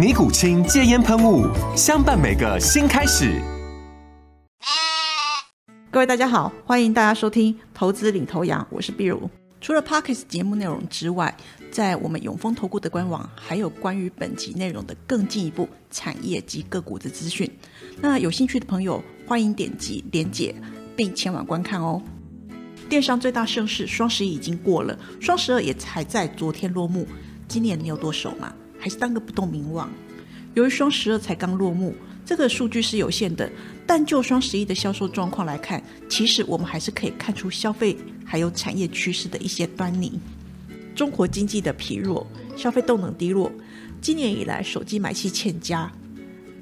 尼古清戒烟喷雾，相伴每个新开始。各位大家好，欢迎大家收听《投资领头羊》，我是碧如。除了 Parkes 节目内容之外，在我们永丰投顾的官网，还有关于本集内容的更进一步产业及个股的资讯。那有兴趣的朋友，欢迎点击连结并前往观看哦。电商最大盛事双十一已经过了，双十二也才在昨天落幕。今年你有多熟吗？还是当个不动明王。由于双十二才刚落幕，这个数据是有限的。但就双十一的销售状况来看，其实我们还是可以看出消费还有产业趋势的一些端倪。中国经济的疲弱，消费动能低落，今年以来手机买气欠佳。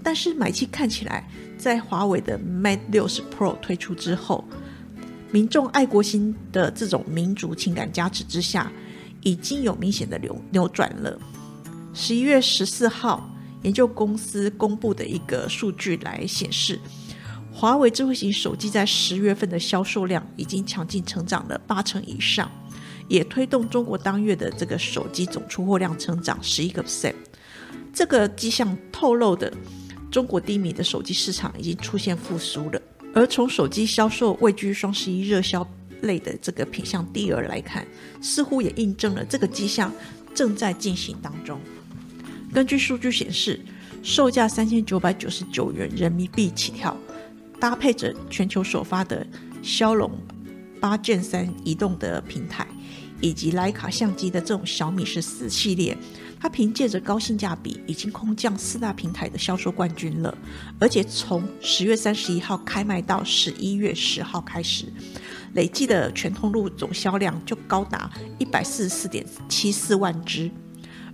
但是买气看起来，在华为的 Mate 六十 Pro 推出之后，民众爱国心的这种民族情感加持之下，已经有明显的扭扭转了。十一月十四号，研究公司公布的一个数据来显示，华为智慧型手机在十月份的销售量已经强劲成长了八成以上，也推动中国当月的这个手机总出货量成长十一个 percent。这个迹象透露的，中国低迷的手机市场已经出现复苏了。而从手机销售位居双十一热销类的这个品相第二来看，似乎也印证了这个迹象正在进行当中。根据数据显示，售价三千九百九十九元人民币起跳，搭配着全球首发的骁龙八 Gen 三移动的平台，以及徕卡相机的这种小米十四系列，它凭借着高性价比，已经空降四大平台的销售冠军了。而且从十月三十一号开卖到十一月十号开始，累计的全通路总销量就高达一百四十四点七四万只。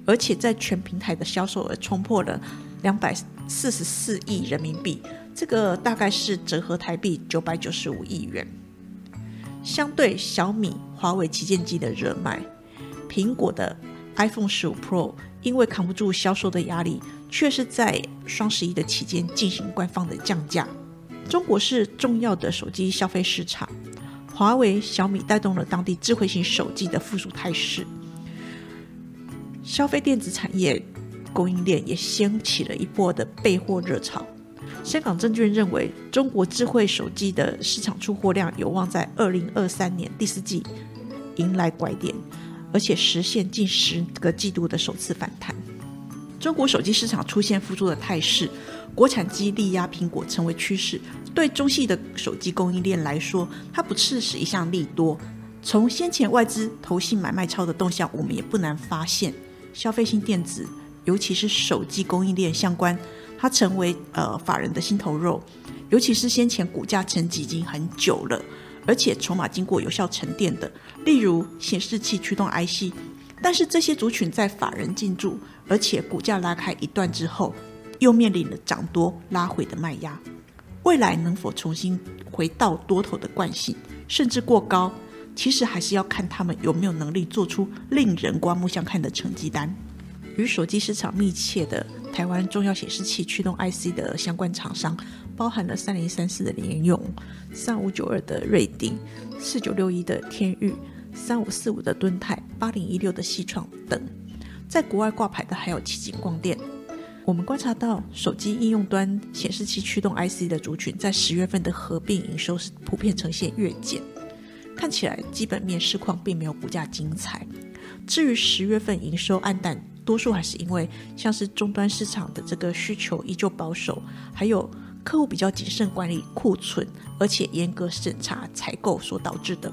而且在全平台的销售额冲破了两百四十四亿人民币，这个大概是折合台币九百九十五亿元。相对小米、华为旗舰机的热卖，苹果的 iPhone 十五 Pro 因为扛不住销售的压力，却是在双十一的期间进行官方的降价。中国是重要的手机消费市场，华为、小米带动了当地智慧型手机的复苏态势。消费电子产业供应链也掀起了一波的备货热潮。香港证券认为，中国智慧手机的市场出货量有望在二零二三年第四季迎来拐点，而且实现近十个季度的首次反弹。中国手机市场出现复苏的态势，国产机力压苹果成为趋势。对中系的手机供应链来说，它不是是一项利多。从先前外资投信买卖超的动向，我们也不难发现。消费性电子，尤其是手机供应链相关，它成为呃法人的心头肉。尤其是先前股价沉积已经很久了，而且筹码经过有效沉淀的，例如显示器驱动 IC。但是这些族群在法人进驻，而且股价拉开一段之后，又面临了涨多拉回的卖压。未来能否重新回到多头的惯性，甚至过高？其实还是要看他们有没有能力做出令人刮目相看的成绩单。与手机市场密切的台湾重要显示器驱动 IC 的相关厂商，包含了三零三四的联用、三五九二的瑞鼎、四九六一的天域、三五四五的敦泰、八零一六的西创等。在国外挂牌的还有奇景光电。我们观察到，手机应用端显示器驱动 IC 的族群，在十月份的合并营收是普遍呈现月减。看起来基本面市况并没有股价精彩。至于十月份营收暗淡，多数还是因为像是终端市场的这个需求依旧保守，还有客户比较谨慎管理库存，而且严格审查采购所导致的。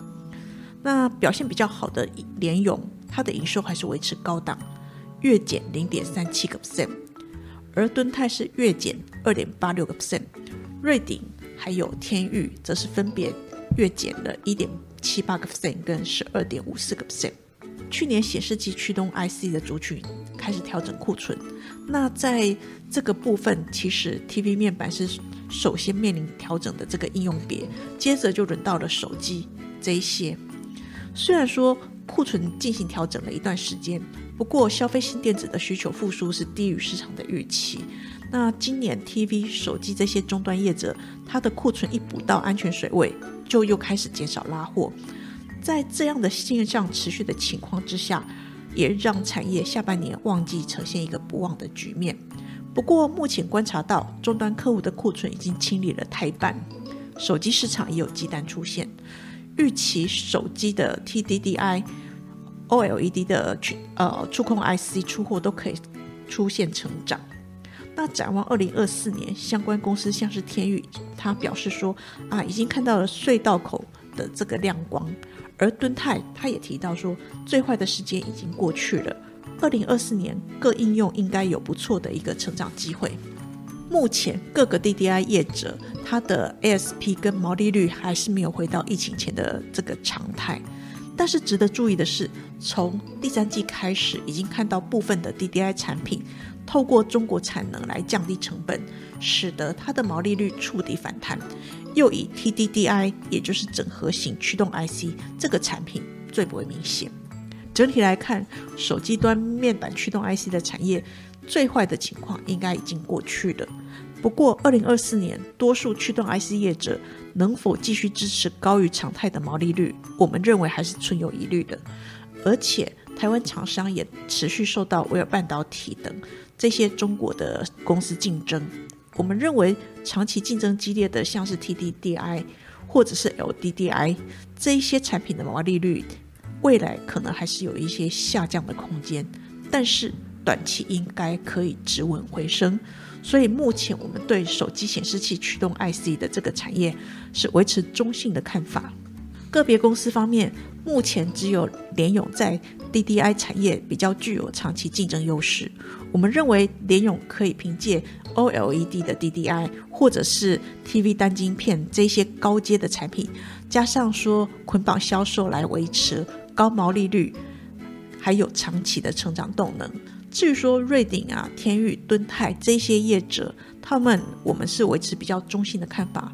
那表现比较好的联咏，它的营收还是维持高档，月减零点三七个 percent，而敦泰是月减二点八六个 percent，瑞鼎还有天域则是分别月减了一点七八个 percent 跟十二点五四个 percent。去年显示器驱动 IC 的族群开始调整库存，那在这个部分，其实 TV 面板是首先面临调整的这个应用别，接着就轮到了手机这一些。虽然说库存进行调整了一段时间，不过消费性电子的需求复苏是低于市场的预期。那今年 TV、手机这些终端业者，它的库存一补到安全水位，就又开始减少拉货。在这样的现象持续的情况之下，也让产业下半年旺季呈现一个不旺的局面。不过，目前观察到终端客户的库存已经清理了太半，手机市场也有鸡蛋出现，预期手机的 TDDI、OLED 的呃触控 IC 出货都可以出现成长。那展望二零二四年，相关公司像是天宇，他表示说啊，已经看到了隧道口的这个亮光。而敦泰他也提到说，最坏的时间已经过去了，二零二四年各应用应该有不错的一个成长机会。目前各个 DDI 业者，它的 ASP 跟毛利率还是没有回到疫情前的这个常态。但是值得注意的是，从第三季开始，已经看到部分的 DDI 产品透过中国产能来降低成本，使得它的毛利率触底反弹。又以 TDDI，也就是整合型驱动 IC 这个产品最不为明显。整体来看，手机端面板驱动 IC 的产业最坏的情况应该已经过去了。不过，二零二四年多数驱动 IC 业者能否继续支持高于常态的毛利率，我们认为还是存有疑虑的。而且，台湾厂商也持续受到威尔半导体等这些中国的公司竞争。我们认为，长期竞争激烈的像是 TDDI 或者是 LDDI 这一些产品的毛利率，未来可能还是有一些下降的空间，但是短期应该可以止稳回升。所以目前我们对手机显示器驱动 IC 的这个产业是维持中性的看法。个别公司方面，目前只有联咏在 DDI 产业比较具有长期竞争优势。我们认为联咏可以凭借 OLED 的 DDI 或者是 TV 单晶片这些高阶的产品，加上说捆绑销售来维持高毛利率，还有长期的成长动能。至于说瑞鼎啊、天宇、敦泰这些业者，他们我们是维持比较中性的看法。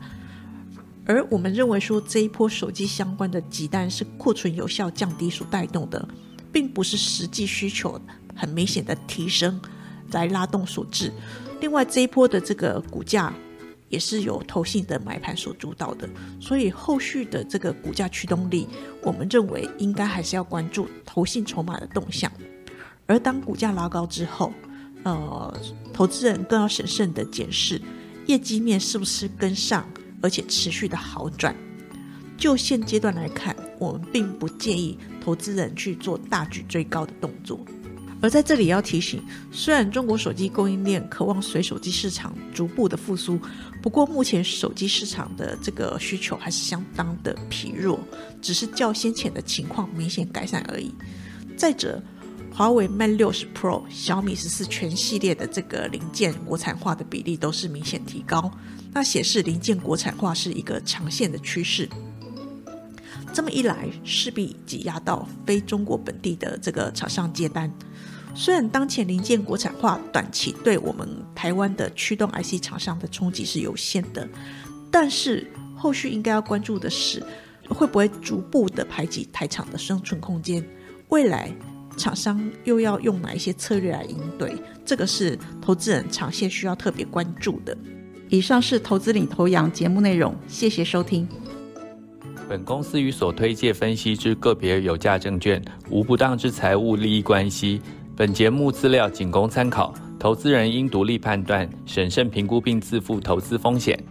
而我们认为说这一波手机相关的急单是库存有效降低所带动的，并不是实际需求很明显的提升来拉动所致。另外，这一波的这个股价也是由投信的买盘所主导的，所以后续的这个股价驱动力，我们认为应该还是要关注投信筹码的动向。而当股价拉高之后，呃，投资人更要审慎的检视业绩面是不是跟上，而且持续的好转。就现阶段来看，我们并不建议投资人去做大举追高的动作。而在这里要提醒，虽然中国手机供应链渴望随手机市场逐步的复苏，不过目前手机市场的这个需求还是相当的疲弱，只是较先前的情况明显改善而已。再者，华为 Mate 六十 Pro、小米十四全系列的这个零件国产化的比例都是明显提高，那显示零件国产化是一个长线的趋势。这么一来，势必挤压到非中国本地的这个厂商接单。虽然当前零件国产化短期对我们台湾的驱动 IC 厂商的冲击是有限的，但是后续应该要关注的是，会不会逐步的排挤台厂的生存空间？未来厂商又要用哪一些策略来应对？这个是投资人长线需要特别关注的。以上是投资领头羊节目内容，谢谢收听。本公司与所推介分析之个别有价证券无不当之财务利益关系。本节目资料仅供参考，投资人应独立判断、审慎评估并自负投资风险。